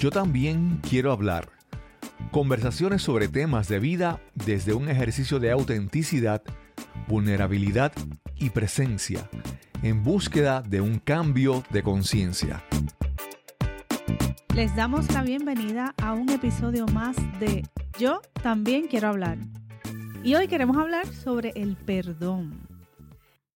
Yo también quiero hablar. Conversaciones sobre temas de vida desde un ejercicio de autenticidad, vulnerabilidad y presencia, en búsqueda de un cambio de conciencia. Les damos la bienvenida a un episodio más de Yo también quiero hablar. Y hoy queremos hablar sobre el perdón.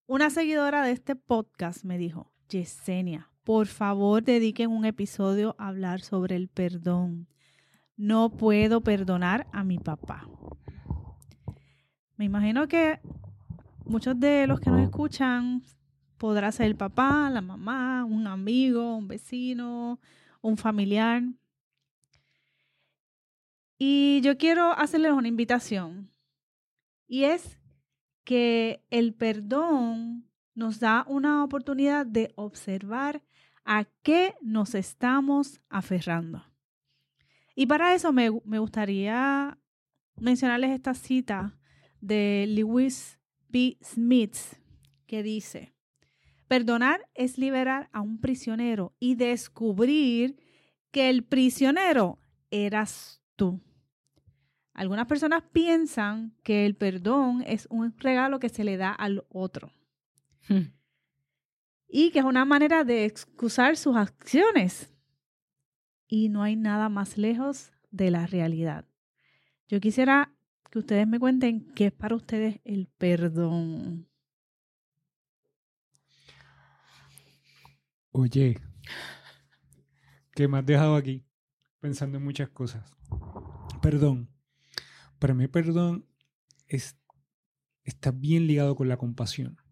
Una seguidora de este podcast me dijo, Yesenia, por favor dediquen un episodio a hablar sobre el perdón. No puedo perdonar a mi papá. Me imagino que muchos de los que nos escuchan podrá ser el papá, la mamá, un amigo, un vecino, un familiar. Y yo quiero hacerles una invitación. Y es que el perdón nos da una oportunidad de observar a qué nos estamos aferrando. Y para eso me, gustaría mencionarles esta cita de Lewis B. Smith que dice, perdonar es liberar a un prisionero y descubrir que el prisionero eras tú. Algunas personas piensan que el perdón es un regalo que se le da al otro. Hmm. Y que es una manera de excusar sus acciones. Y no hay nada más lejos de la realidad. Yo quisiera que ustedes me cuenten qué es para ustedes el perdón. Oye, ¿qué me has dejado aquí? Pensando en muchas cosas. Perdón. Para mí perdón es, está bien ligado con la compasión.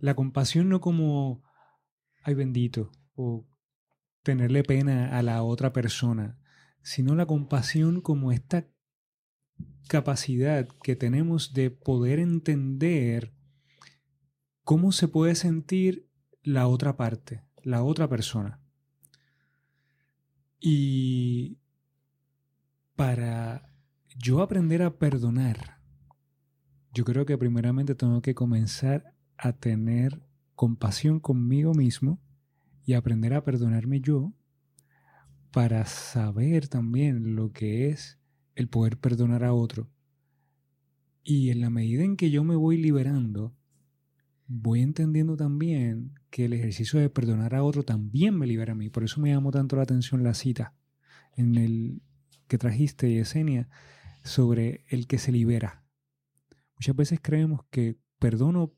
La compasión no como, ay bendito, o tenerle pena a la otra persona, sino la compasión como esta capacidad que tenemos de poder entender cómo se puede sentir la otra parte, la otra persona. Y para yo aprender a perdonar, yo creo que primeramente tengo que comenzar a tener compasión conmigo mismo y aprender a perdonarme yo para saber también lo que es el poder perdonar a otro. Y en la medida en que yo me voy liberando, voy entendiendo también que el ejercicio de perdonar a otro también me libera a mí. Por eso me llamó tanto la atención la cita en el que trajiste, Yesenia, sobre el que se libera. Muchas veces creemos que perdono,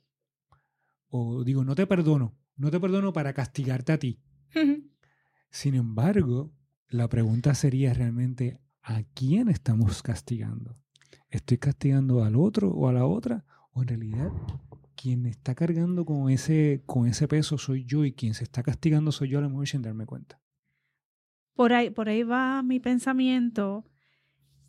o digo, no te perdono, no te perdono para castigarte a ti. Sin embargo, la pregunta sería realmente, ¿a quién estamos castigando? ¿Estoy castigando al otro o a la otra? ¿O en realidad quien está cargando con ese, con ese peso soy yo y quien se está castigando soy yo a lo mejor sin darme cuenta? Por ahí, por ahí va mi pensamiento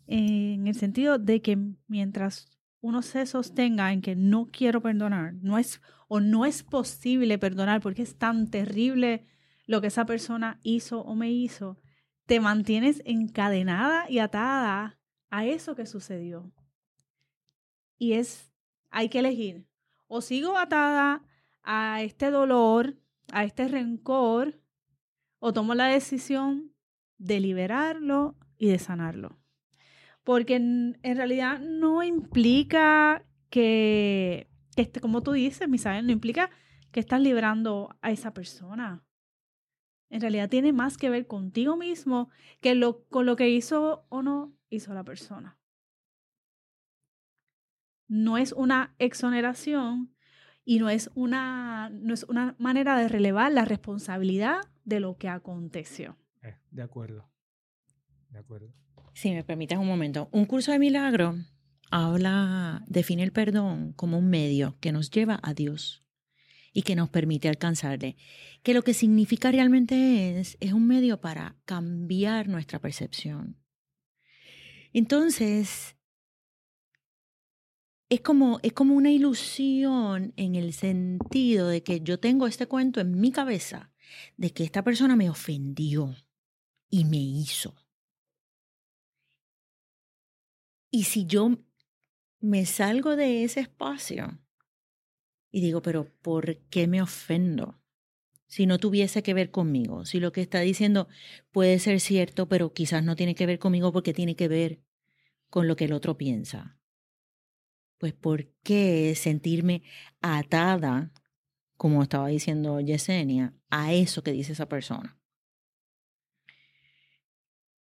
en el sentido de que mientras uno se sostenga en que no quiero perdonar, no es o no es posible perdonar porque es tan terrible lo que esa persona hizo o me hizo, te mantienes encadenada y atada a eso que sucedió. Y es, hay que elegir, o sigo atada a este dolor, a este rencor, o tomo la decisión de liberarlo y de sanarlo. Porque en, realidad no implica que, este, como tú dices, Misael, no implica que estás liberando a esa persona. En realidad tiene más que ver contigo mismo que lo, con lo que hizo o no hizo la persona. No es una exoneración y no es una, no es una manera de relevar la responsabilidad de lo que aconteció. Eh, de acuerdo. De acuerdo. Si me permites un momento. Un curso de milagro habla, define el perdón como un medio que nos lleva a Dios y que nos permite alcanzarle. Que lo que significa realmente es, es un medio para cambiar nuestra percepción. Entonces, es como, es como una ilusión en el sentido de que yo tengo este cuento en mi cabeza de que esta persona me ofendió y me hizo. Y si yo me salgo de ese espacio y digo, pero ¿por qué me ofendo? si no tuviese que ver conmigo, si lo que está diciendo puede ser cierto, pero quizás no tiene que ver conmigo porque tiene que ver con lo que el otro piensa. Pues ¿por qué sentirme atada, como estaba diciendo Yesenia, a eso que dice esa persona?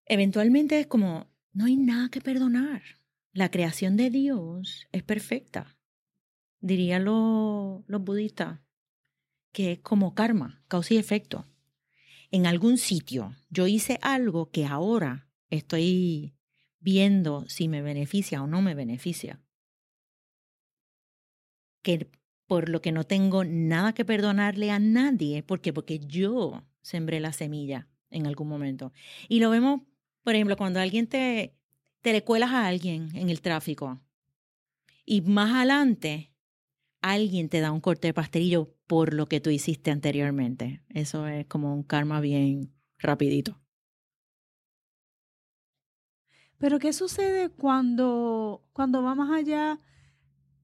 Eventualmente es como, no hay nada que perdonar. La creación de Dios es perfecta. Dirían los budistas que es como karma, causa y efecto. En algún sitio yo hice algo que ahora estoy viendo si me beneficia o no me beneficia. Que por lo que no tengo nada que perdonarle a nadie, ¿por qué? Porque yo sembré la semilla en algún momento. Y lo vemos, por ejemplo, cuando alguien te, te le cuelas a alguien en el tráfico y más adelante alguien te da un corte de pastelillo por lo que tú hiciste anteriormente. Eso es como un karma bien rapidito. Pero ¿qué sucede cuando, cuando va más allá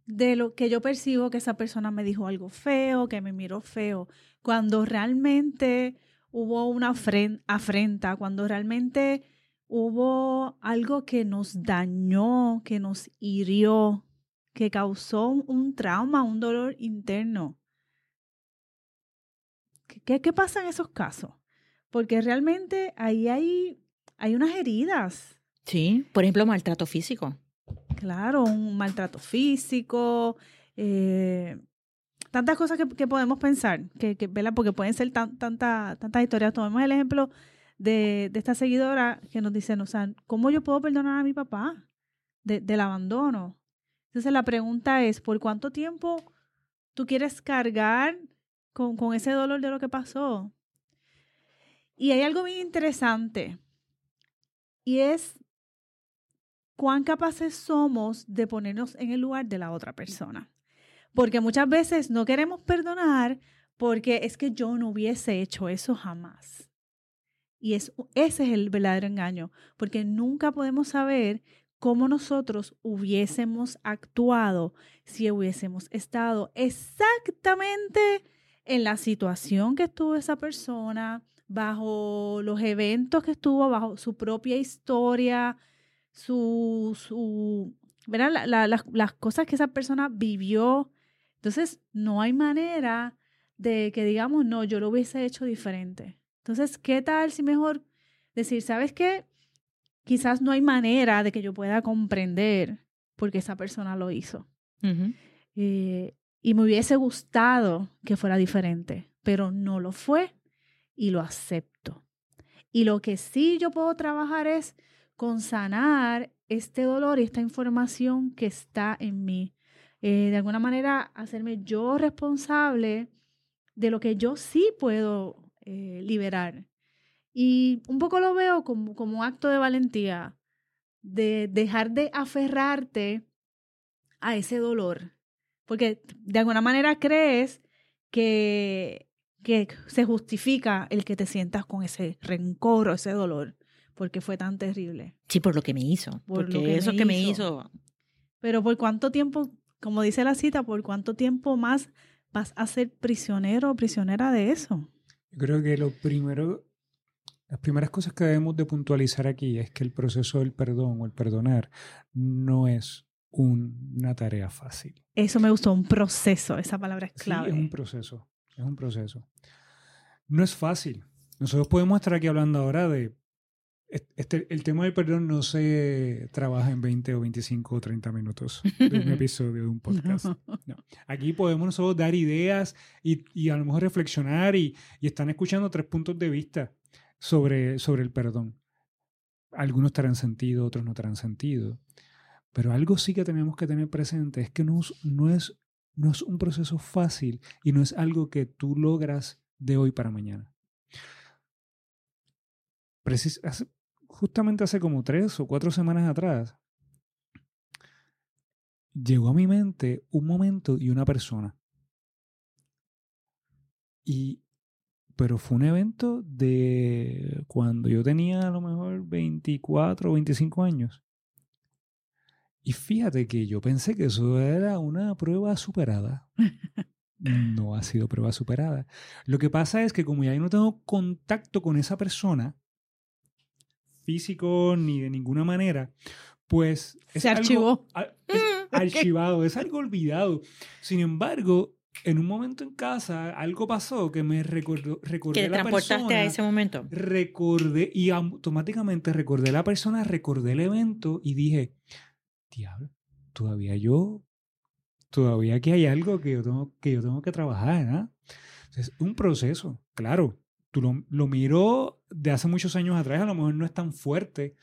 de lo que yo percibo que esa persona me dijo algo feo, que me miró feo? Cuando realmente hubo una afrenta, cuando realmente hubo algo que nos dañó, que nos hirió, que causó un trauma, un dolor interno. ¿Qué, qué pasa en esos casos? Porque realmente ahí hay, hay unas heridas. Sí, por ejemplo, maltrato físico. Claro, un maltrato físico, eh, tantas cosas que, podemos pensar, que, que porque pueden ser tan, tantas historias. Tomemos el ejemplo de, esta seguidora que nos dice, o ¿cómo yo puedo perdonar a mi papá del abandono? Entonces la pregunta es, ¿por cuánto tiempo tú quieres cargar con, con ese dolor de lo que pasó? Y hay algo bien interesante y es cuán capaces somos de ponernos en el lugar de la otra persona. Porque muchas veces no queremos perdonar porque es que yo no hubiese hecho eso jamás. Y es, ese es el verdadero engaño, porque nunca podemos saber cómo nosotros hubiésemos actuado si hubiésemos estado exactamente en la situación que estuvo esa persona, bajo los eventos que estuvo, bajo su propia historia, su, su ¿verdad? las cosas que esa persona vivió. Entonces, no hay manera de que digamos, no, yo lo hubiese hecho diferente. Entonces, ¿qué tal si mejor decir, ¿sabes qué? quizás no hay manera de que yo pueda comprender por qué esa persona lo hizo. Eh, y me hubiese gustado que fuera diferente, pero no lo fue y lo acepto. Y lo que sí yo puedo trabajar es con sanar este dolor y esta información que está en mí. Eh, de alguna manera, hacerme yo responsable de lo que yo sí puedo eh, liberar y un poco lo veo como, como un acto de valentía, de dejar de aferrarte a ese dolor, porque de alguna manera crees que, que se justifica el que te sientas con ese rencor o ese dolor, porque fue tan terrible. Sí, por lo que me hizo, porque eso que me hizo. Pero por cuánto tiempo, como dice la cita, por cuánto tiempo más vas a ser prisionero o prisionera de eso. Yo creo que lo primero las primeras cosas que debemos de puntualizar aquí es que el proceso del perdón o el perdonar no es una tarea fácil. Eso me gustó, un proceso, esa palabra es clave. Sí, es un proceso, es un proceso. No es fácil. Nosotros podemos estar aquí hablando ahora de este, el tema del perdón no se trabaja en 20 o 25 o 30 minutos de un episodio de un podcast. No. Aquí podemos nosotros dar ideas y, y a lo mejor reflexionar y, y, están escuchando tres puntos de vista sobre, sobre el perdón. Algunos tendrán sentido, otros no tendrán sentido. Pero algo sí que tenemos que tener presente es que no, no, es, no es un proceso fácil y no es algo que tú logras de hoy para mañana. Justamente hace como tres o cuatro semanas atrás, llegó a mi mente un momento y una persona. Y pero fue un evento de cuando yo tenía a lo mejor 24 o 25 años. Y fíjate que yo pensé que eso era una prueba superada. no ha sido prueba superada. Lo que pasa es que como ya no tengo contacto con esa persona, físico ni de ninguna manera, pues Se archivó. es archivado, es algo olvidado. Sin embargo, en un momento en casa algo pasó que me recordó, recordé Que la transportaste persona, a ese momento. recordé y automáticamente recordé la persona, recordé el evento y dije, diablo, todavía yo, todavía aquí hay algo que yo tengo que, yo tengo que trabajar. ¿ah?". Es un proceso, claro. Tú lo, lo miro de hace muchos años atrás, a lo mejor no es tan fuerte,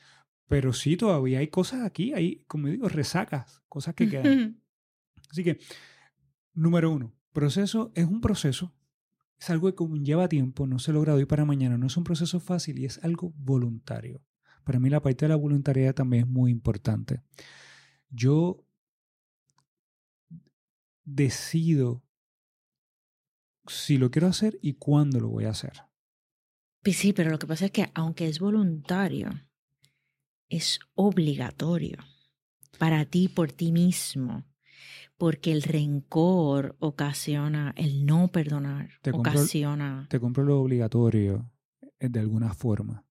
pero sí todavía hay cosas aquí, hay, como digo, resacas, cosas que quedan. Así que, número uno, proceso es un proceso, es algo que conlleva tiempo, no se logra de hoy para mañana, no es un proceso fácil y es algo voluntario. Para mí la parte de la voluntariedad también es muy importante. Yo decido si lo quiero hacer y cuándo lo voy a hacer. Pues sí, pero lo que pasa es que aunque es voluntario, es obligatorio para ti, por ti mismo, porque el rencor ocasiona, el no perdonar Te compro- ocasiona. Te compro lo obligatorio eh, de alguna forma.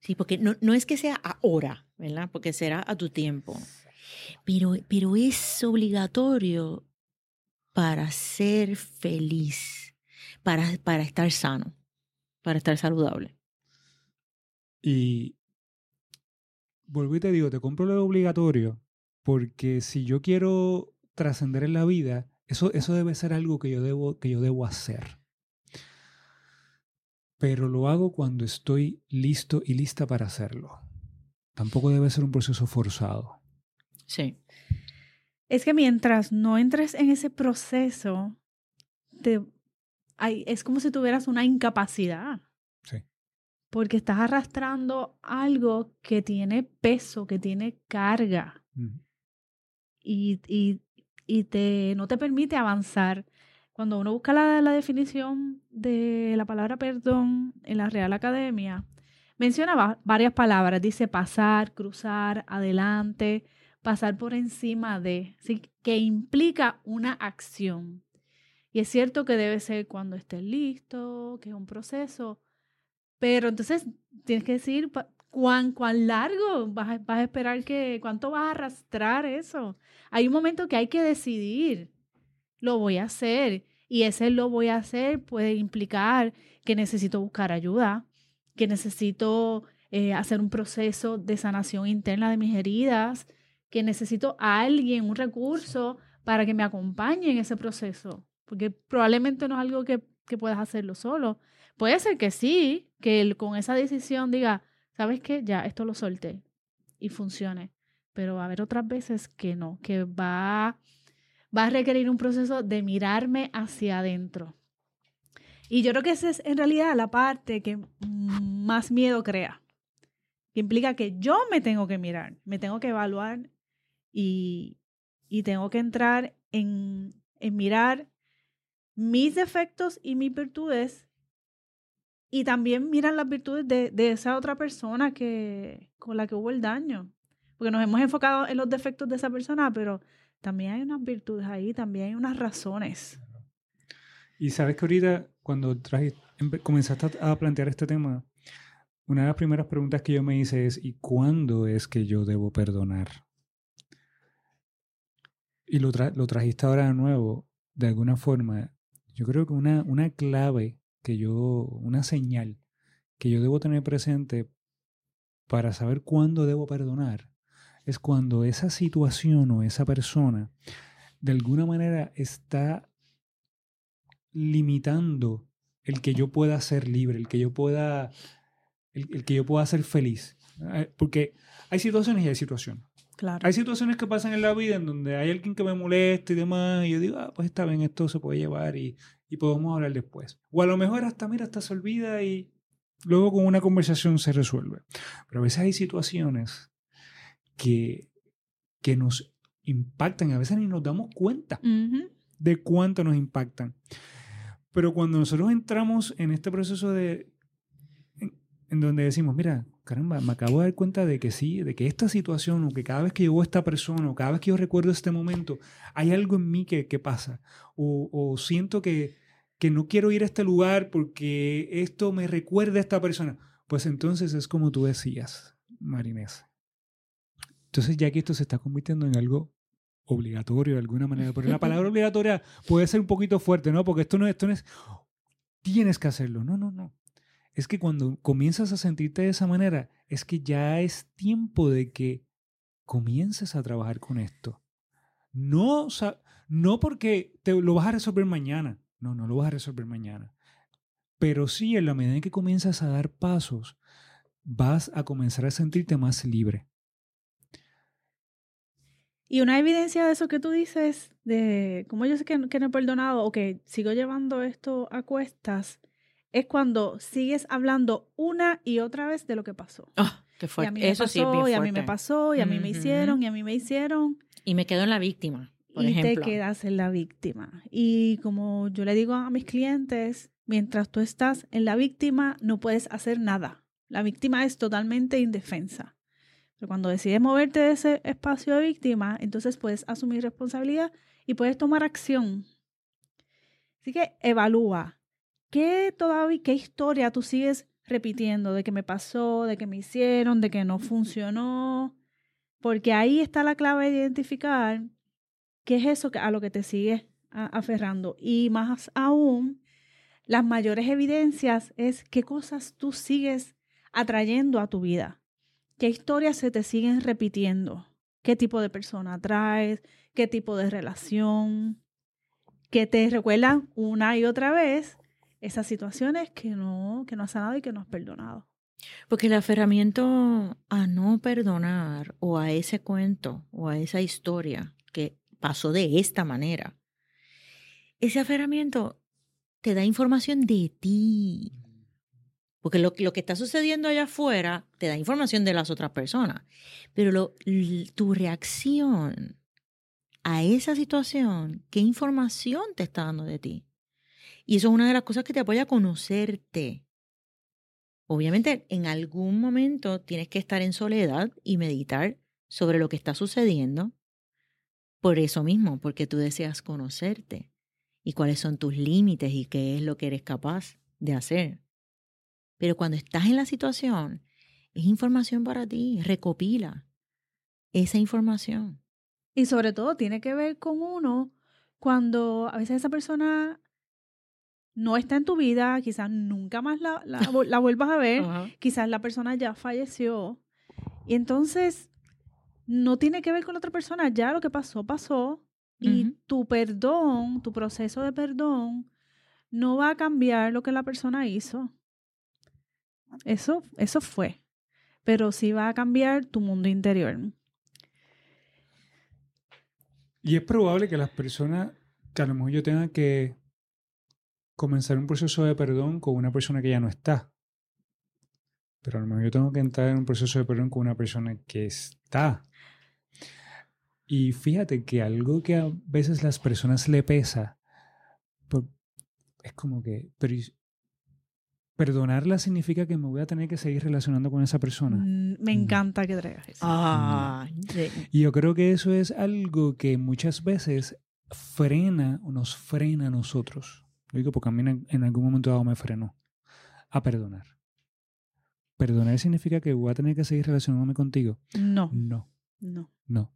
Sí, porque no, no es que sea ahora, ¿verdad? Porque será a tu tiempo. Pero, pero es obligatorio para ser feliz, para, para estar sano, para estar saludable. Y vuelvo y te digo, te compro lo obligatorio porque si yo quiero trascender en la vida, eso, eso debe ser algo que yo, debo, que yo debo hacer. Pero lo hago cuando estoy listo y lista para hacerlo. Tampoco debe ser un proceso forzado. Sí. Es que mientras no entres en ese proceso, te, hay, es como si tuvieras una incapacidad. Sí. Porque estás arrastrando algo que tiene peso, que tiene carga y, y, y te, no te permite avanzar. Cuando uno busca la, la definición de la palabra perdón en la Real Academia, menciona va- varias palabras. Dice pasar, cruzar, adelante, pasar por encima de, ¿sí? que implica una acción. Y es cierto que debe ser cuando estés listo, que es un proceso, pero entonces tienes que decir cuán, cuán largo vas a, vas a esperar que, cuánto vas a arrastrar eso. Hay un momento que hay que decidir, lo voy a hacer, y ese lo voy a hacer puede implicar que necesito buscar ayuda, que necesito eh, hacer un proceso de sanación interna de mis heridas, que necesito a alguien, un recurso para que me acompañe en ese proceso, porque probablemente no es algo que, que puedas hacerlo solo. Puede ser que sí, que el- con esa decisión diga, ¿sabes qué? Ya, esto lo solté y funcione, pero va a haber otras veces que no, que va, va a requerir un proceso de mirarme hacia adentro. Y yo creo que esa es en realidad la parte que más miedo crea, que implica que yo me tengo que mirar, me tengo que evaluar y, y tengo que entrar en, en mirar mis defectos y mis virtudes y también mirar las virtudes de, de esa otra persona que, con la que hubo el daño. Porque nos hemos enfocado en los defectos de esa persona, pero también hay unas virtudes ahí, también hay unas razones. Y sabes que ahorita, cuando traje- comenzaste a plantear este tema, una de las primeras preguntas que yo me hice es, ¿y cuándo es que yo debo perdonar? Y lo, tra- lo trajiste ahora de nuevo, de alguna forma. Yo creo que una, una clave que yo, una señal que yo debo tener presente para saber cuándo debo perdonar es cuando esa situación o esa persona de alguna manera está limitando el que yo pueda ser libre, el que yo pueda, el, el que yo pueda ser feliz. Eh, Porque hay situaciones y hay situaciones. Claro. Hay situaciones que pasan en la vida en donde hay alguien que me molesta y demás, y yo digo, ah, pues está bien, esto se puede llevar y, y podemos hablar después. O a lo mejor hasta, mira, hasta se olvida y luego con una conversación se resuelve. Pero a veces hay situaciones que, que nos impactan, a veces ni nos damos cuenta de cuánto nos impactan. Pero cuando nosotros entramos en este proceso de, en- donde decimos, mira, caramba, me acabo de dar cuenta de que sí, de que esta situación, o que cada vez que llegó esta persona, o cada vez que yo recuerdo este momento, hay algo en mí que, que pasa, o, o siento que, que no quiero ir a este lugar porque esto me recuerda a esta persona. Pues entonces es como tú decías, Marinés. Entonces ya que esto se está convirtiendo en algo obligatorio de alguna manera, pero la palabra obligatoria puede ser un poquito fuerte, ¿no? Porque esto no, esto no es, tienes que hacerlo, no, no, no. Es que cuando comienzas a sentirte de esa manera, es que ya es tiempo de que comiences a trabajar con esto. No, no porque te lo vas a resolver mañana, no, no lo vas a resolver mañana. Pero sí, en la medida en que comienzas a dar pasos, vas a comenzar a sentirte más libre. Y una evidencia de eso que tú dices, de cómo yo sé que, no he perdonado o que sigo llevando esto a cuestas, es cuando sigues hablando una y otra vez de lo que pasó. Oh, qué fuerte. Y a mí me eso pasó, sí es bien y a mí me fuerte. pasó, y a mí me hicieron, y a mí me hicieron. Y me quedo en la víctima, por y ejemplo. te quedas en la víctima. Y como yo le digo a mis clientes, mientras tú estás en la víctima, no puedes hacer nada. La víctima es totalmente indefensa. Pero cuando decides moverte de ese espacio de víctima, entonces puedes asumir responsabilidad y puedes tomar acción. Así que evalúa. ¿Qué todavía, qué historia tú sigues repitiendo de que me pasó, de que me hicieron, de que no funcionó? Porque ahí está la clave de identificar qué es eso a lo que te sigues aferrando. Y más aún, las mayores evidencias es qué cosas tú sigues atrayendo a tu vida. ¿Qué historias se te siguen repitiendo? ¿Qué tipo de persona atraes? ¿Qué tipo de relación? Que te recuerdan una y otra vez esas situaciones que no, que no has sanado y que no has perdonado. Porque el aferramiento a no perdonar o a ese cuento o a esa historia que pasó de esta manera, ese aferramiento te da información de ti. Porque lo, que está sucediendo allá afuera te da información de las otras personas. Pero lo, tu reacción a esa situación, ¿qué información te está dando de ti? Y eso es una de las cosas que te apoya a conocerte. Obviamente, en algún momento tienes que estar en soledad y meditar sobre lo que está sucediendo. Por eso mismo, porque tú deseas conocerte y cuáles son tus límites y qué es lo que eres capaz de hacer. Pero cuando estás en la situación, es información para ti, recopila esa información. Y sobre todo tiene que ver con uno cuando a veces esa persona no está en tu vida, quizás nunca más la, la, la vuelvas a ver, uh -huh. quizás la persona ya falleció. Y entonces no tiene que ver con otra persona, ya lo que pasó, pasó. Y uh -huh. tu perdón, tu proceso de perdón, no va a cambiar lo que la persona hizo. Eso, eso fue. Pero sí va a cambiar tu mundo interior. Y es probable que las personas, que a lo mejor yo tenga que comenzar un proceso de perdón con una persona que ya no está. Pero a lo mejor yo tengo que entrar en un proceso de perdón con una persona que está. Y fíjate que algo que a veces las personas le pesa, es como que, pero perdonarla significa que me voy a tener que seguir relacionando con esa persona. Mm, me encanta que traigas eso. Ah, y yo creo que eso es algo que muchas veces frena o nos frena a nosotros. Lo digo porque a mí en algún momento dado me frenó a perdonar. ¿Perdonar significa que voy a tener que seguir relacionándome contigo? No. No. No. No.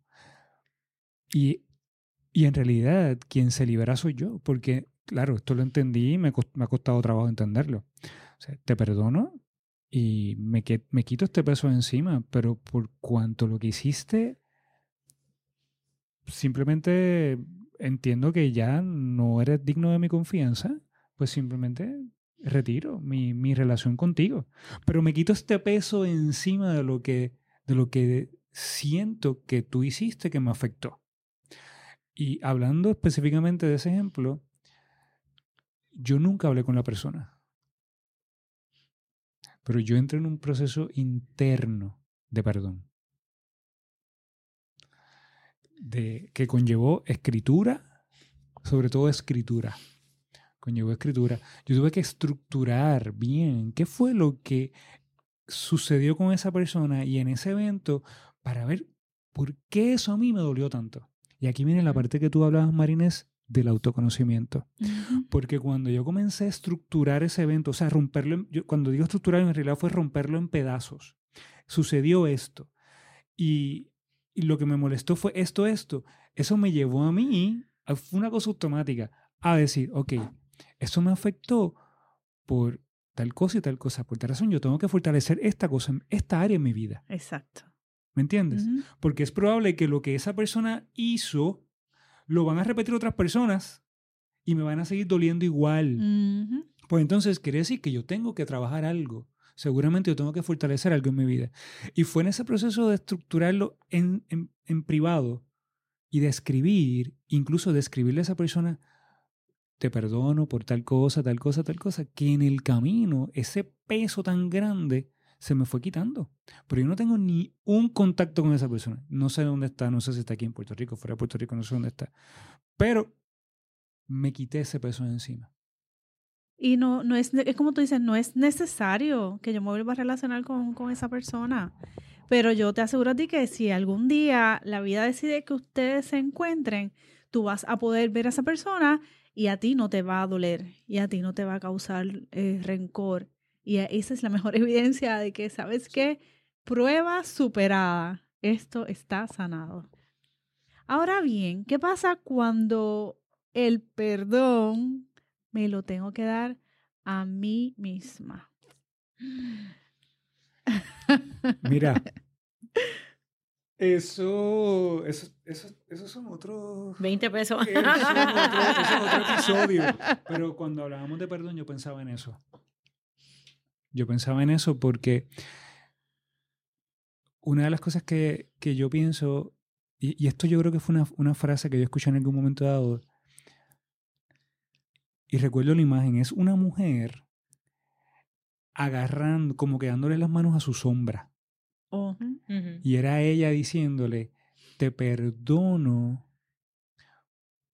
Y, y en realidad quien se libera soy yo, porque, claro, esto lo entendí y me, me ha costado trabajo entenderlo. O sea, te perdono y me, me quito este peso de encima, pero por cuanto lo que hiciste, simplemente entiendo que ya no eres digno de mi confianza, pues simplemente retiro mi, mi, relación contigo. Pero me quito este peso encima de lo que, de lo que siento que tú hiciste que me afectó. Y hablando específicamente de ese ejemplo, yo nunca hablé con la persona. Pero yo entré en un proceso interno de perdón. De, que conllevó escritura, sobre todo escritura. Conllevó escritura. Yo tuve que estructurar bien qué fue lo que sucedió con esa persona y en ese evento para ver por qué eso a mí me dolió tanto. Y aquí viene la parte que tú hablabas, Marines, del autoconocimiento. Porque cuando yo comencé a estructurar ese evento, o sea, romperlo, en- yo- cuando digo estructurar, en realidad fue romperlo en pedazos. Sucedió esto. Y, y lo que me molestó fue esto, esto. Eso me llevó a mí, fue una cosa automática, a decir, ok, esto me afectó por tal cosa y tal cosa. Por tal razón, yo tengo que fortalecer esta cosa, esta área en mi vida. Exacto. ¿Me entiendes? Porque es probable que lo que esa persona hizo lo van a repetir otras personas y me van a seguir doliendo igual. Pues entonces quiere decir que yo tengo que trabajar algo. Seguramente yo tengo que fortalecer algo en mi vida. Y fue en ese proceso de estructurarlo en, en, privado y de escribir, incluso de escribirle a esa persona, te perdono por tal cosa, tal cosa, tal cosa, que en el camino ese peso tan grande se me fue quitando. Pero yo no tengo ni un contacto con esa persona. No sé dónde está, no sé si está aquí en Puerto Rico, fuera de Puerto Rico, no sé dónde está. Pero me quité ese peso de encima. Y no, no es, es como tú dices, no es necesario que yo me vuelva a relacionar con, con esa persona. Pero yo te aseguro a ti que si algún día la vida decide que ustedes se encuentren, tú vas a poder ver a esa persona y a ti no te va a doler y a ti no te va a causar eh, rencor. Y a- esa es la mejor evidencia de que, ¿sabes qué? Prueba superada. Esto está sanado. Ahora bien, ¿qué pasa cuando el perdón me lo tengo que dar a mí misma? Mira, eso, eso, eso, esos son otros... 20 pesos. Eso es otro, eso es otro episodio. Pero cuando hablábamos de perdón, yo pensaba en eso. Yo pensaba en eso porque una de las cosas que, que yo pienso, y, y esto yo creo que fue una, una frase que yo escuché en algún momento dado, y recuerdo la imagen, es una mujer agarrando, como que dándole las manos a su sombra. Ujú. Y era ella diciéndole, te perdono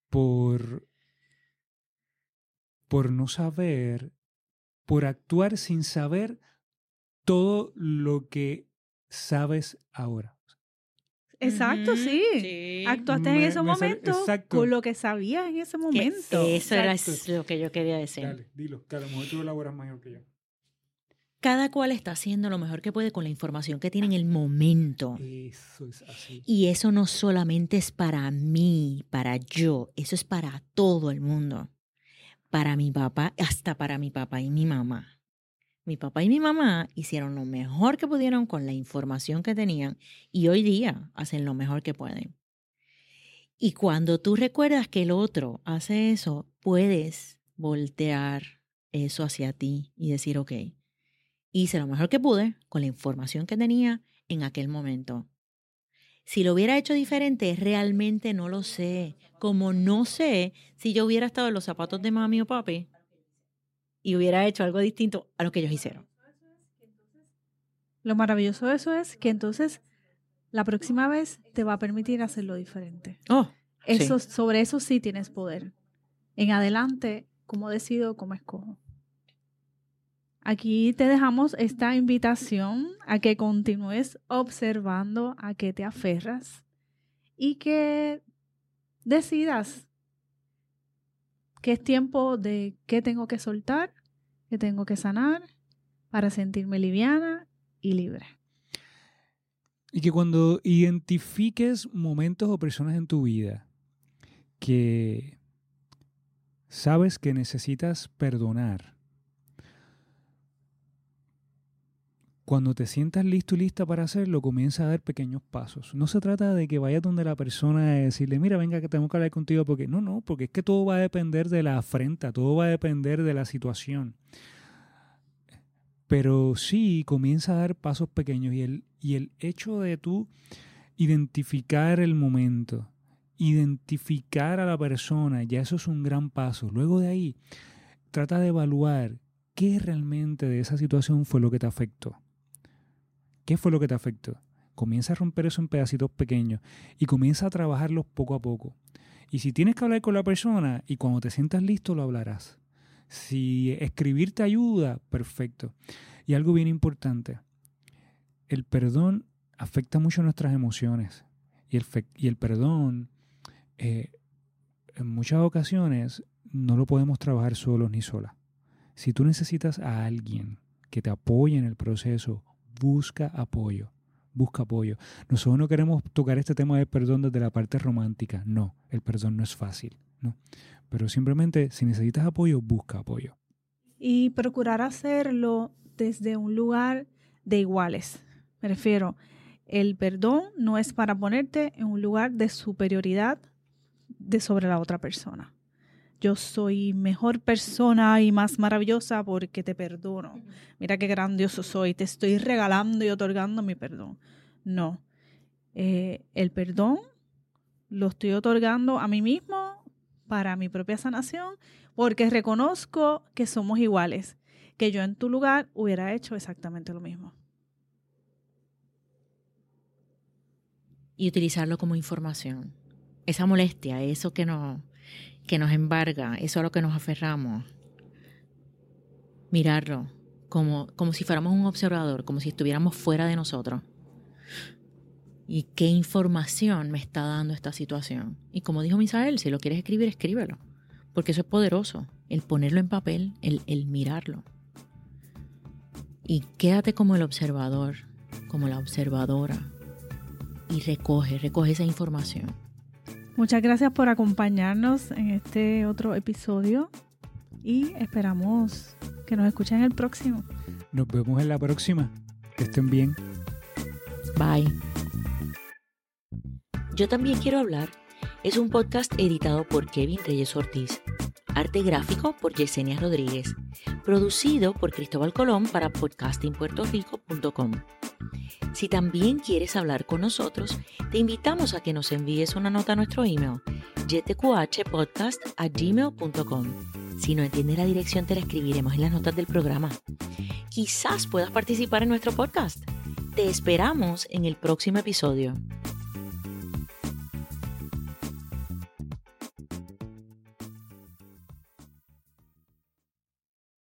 por, por no saber, por actuar sin saber todo lo que sabes ahora. Exacto, sí. sí. Actuaste en ese me sale- momento exacto. con lo que sabías en ese Que momento. Eso era lo que yo quería decir. Dale, dilo, que a lo mejor tú elaboras mejor que yo. Cada cual está haciendo lo mejor que puede con la información que tiene en el momento. Eso es así. Y eso no solamente es para mí, para yo, eso es para todo el mundo. Para mi papá, hasta para mi papá y mi mamá. Mi papá y mi mamá hicieron lo mejor que pudieron con la información que tenían y hoy día hacen lo mejor que pueden. Y cuando tú recuerdas que el otro hace eso, puedes voltear eso hacia ti y decir, ok, hice lo mejor que pude con la información que tenía en aquel momento. Si lo hubiera hecho diferente, realmente no lo sé. Como no sé si yo hubiera estado en los zapatos de mami o papi y hubiera hecho algo distinto a lo que ellos hicieron. Lo maravilloso de eso es que entonces la próxima vez te va a permitir hacerlo diferente. Oh, Eso, Sobre eso sí tienes poder. En adelante, cómo decido, cómo escojo. Aquí te dejamos esta invitación a que continúes observando a qué te aferras y que decidas que es tiempo de qué tengo que soltar, qué tengo que sanar para sentirme liviana y libre. Y que cuando identifiques momentos o personas en tu vida que sabes que necesitas perdonar, cuando te sientas listo y lista para hacerlo, comienza a dar pequeños pasos. No se trata de que vayas donde la persona y decirle, mira, venga, que tengo que hablar contigo, porque no, no, porque es que todo va a depender de la afrenta, todo va a depender de la situación. Pero sí, comienza a dar pasos pequeños y el, y el hecho de tú identificar el momento, identificar a la persona, ya eso es un gran paso. Luego de ahí, trata de evaluar qué realmente de esa situación fue lo que te afectó. ¿Qué fue lo que te afectó? Comienza a romper eso en pedacitos pequeños y comienza a trabajarlos poco a poco. Y si tienes que hablar con la persona y cuando te sientas listo lo hablarás. Si escribir te ayuda, perfecto. Y algo bien importante, el perdón afecta mucho nuestras emociones y el, perdón eh, en muchas ocasiones no lo podemos trabajar solos ni sola. Si tú necesitas a alguien que te apoye en el proceso, busca apoyo. Busca apoyo. Nosotros no queremos tocar este tema del perdón desde la parte romántica. No, el perdón no es fácil. ¿no? Pero simplemente, si necesitas apoyo, busca apoyo. Y procurar hacerlo desde un lugar de iguales. Me refiero, el perdón no es para ponerte en un lugar de superioridad de sobre la otra persona. Yo soy mejor persona y más maravillosa porque te perdono. Mira qué grandioso soy, te estoy regalando y otorgando mi perdón. No, eh, el perdón lo estoy otorgando a mí mismo para mi propia sanación porque reconozco que somos iguales, que yo en tu lugar hubiera hecho exactamente lo mismo. Y utilizarlo como información. Esa molestia, eso que nos, que nos embarga, eso a lo que nos aferramos. Mirarlo como, como si fuéramos un observador, como si estuviéramos fuera de nosotros. ¿Y qué información me está dando esta situación? Y como dijo Misael, si lo quieres escribir, escríbelo. Porque eso es poderoso, el ponerlo en papel, el, el mirarlo. Y quédate como el observador, como la observadora. Y recoge, recoge esa información. Muchas gracias por acompañarnos en este otro episodio y esperamos que nos escuchen en el próximo. Nos vemos en la próxima. Que estén bien. Bye. Yo también quiero hablar. Es un podcast editado por Kevin Reyes Ortiz. Arte gráfico por Yesenia Rodríguez. Producido por Cristóbal Colón para podcastingpuertorico.com. Si también quieres hablar con nosotros, te invitamos a que nos envíes una nota a nuestro email, gmail.com Si no entiendes la dirección, te la escribiremos en las notas del programa. Quizás puedas participar en nuestro podcast. Te esperamos en el próximo episodio.